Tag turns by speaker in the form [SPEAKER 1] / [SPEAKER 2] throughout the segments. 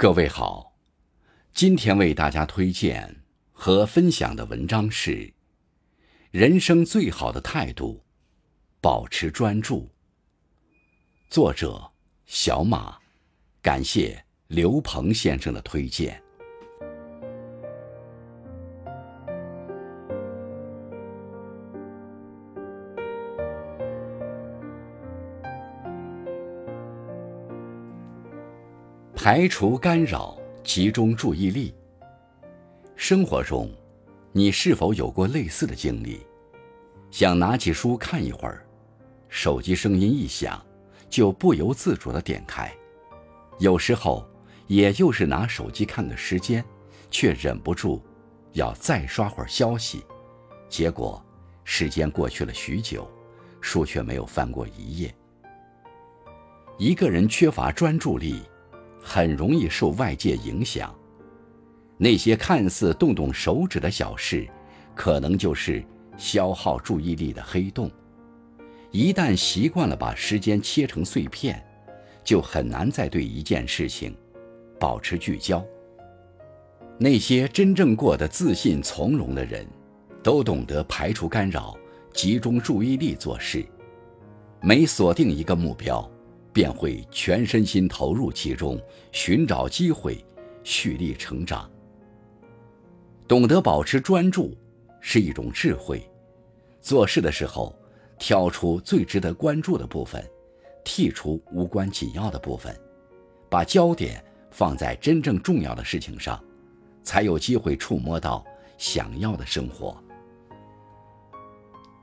[SPEAKER 1] 各位好，今天为大家推荐和分享的文章是《人生最好的态度：保持专注》。作者小马，感谢刘鹏先生的推荐。排除干扰，集中注意力。生活中，你是否有过类似的经历？想拿起书看一会儿，手机声音一响，就不由自主地点开。有时候，也就是拿手机看个时间，却忍不住要再刷会儿消息。结果，时间过去了许久，书却没有翻过一页。一个人缺乏专注力。很容易受外界影响，那些看似动动手指的小事，可能就是消耗注意力的黑洞。一旦习惯了把时间切成碎片，就很难再对一件事情保持聚焦。那些真正过得自信从容的人，都懂得排除干扰，集中注意力做事。每锁定一个目标。便会全身心投入其中，寻找机会，蓄力成长。懂得保持专注是一种智慧。做事的时候，挑出最值得关注的部分，剔除无关紧要的部分，把焦点放在真正重要的事情上，才有机会触摸到想要的生活。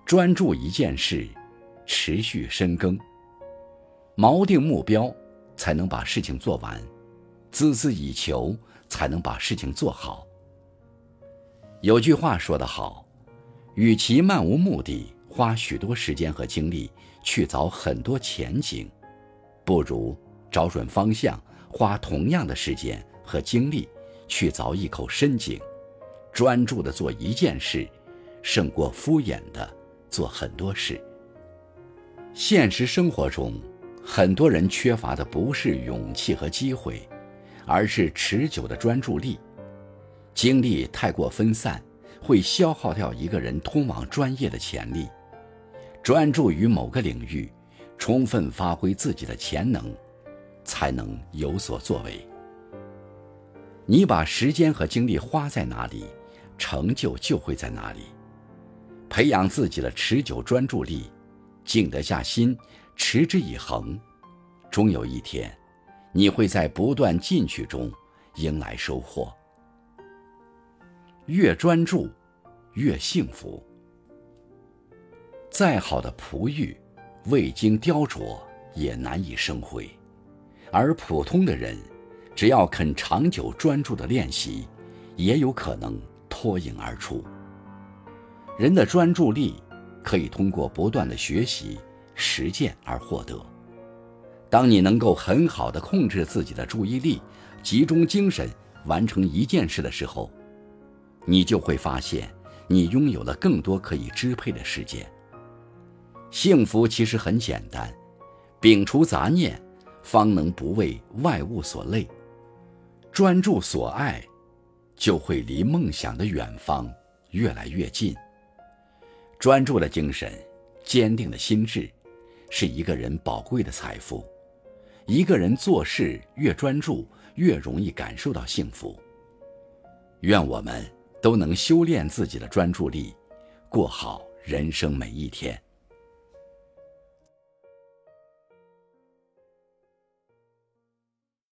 [SPEAKER 1] 专注一件事，持续深耕。锚定目标，才能把事情做完；孜孜以求，才能把事情做好。有句话说得好：“与其漫无目的花许多时间和精力去找很多前景，不如找准方向，花同样的时间和精力去找一口深井。专注的做一件事，胜过敷衍的做很多事。”现实生活中。很多人缺乏的不是勇气和机会，而是持久的专注力。精力太过分散，会消耗掉一个人通往专业的潜力。专注于某个领域，充分发挥自己的潜能，才能有所作为。你把时间和精力花在哪里，成就就会在哪里。培养自己的持久专注力，静得下心。持之以恒，终有一天，你会在不断进取中迎来收获。越专注，越幸福。再好的璞玉，未经雕琢也难以生辉；而普通的人，只要肯长久专注的练习，也有可能脱颖而出。人的专注力可以通过不断的学习。实践而获得。当你能够很好的控制自己的注意力，集中精神完成一件事的时候，你就会发现你拥有了更多可以支配的时间。幸福其实很简单，摒除杂念，方能不为外物所累。专注所爱，就会离梦想的远方越来越近。专注的精神，坚定的心智。是一个人宝贵的财富。一个人做事越专注，越容易感受到幸福。愿我们都能修炼自己的专注力，过好人生每一天。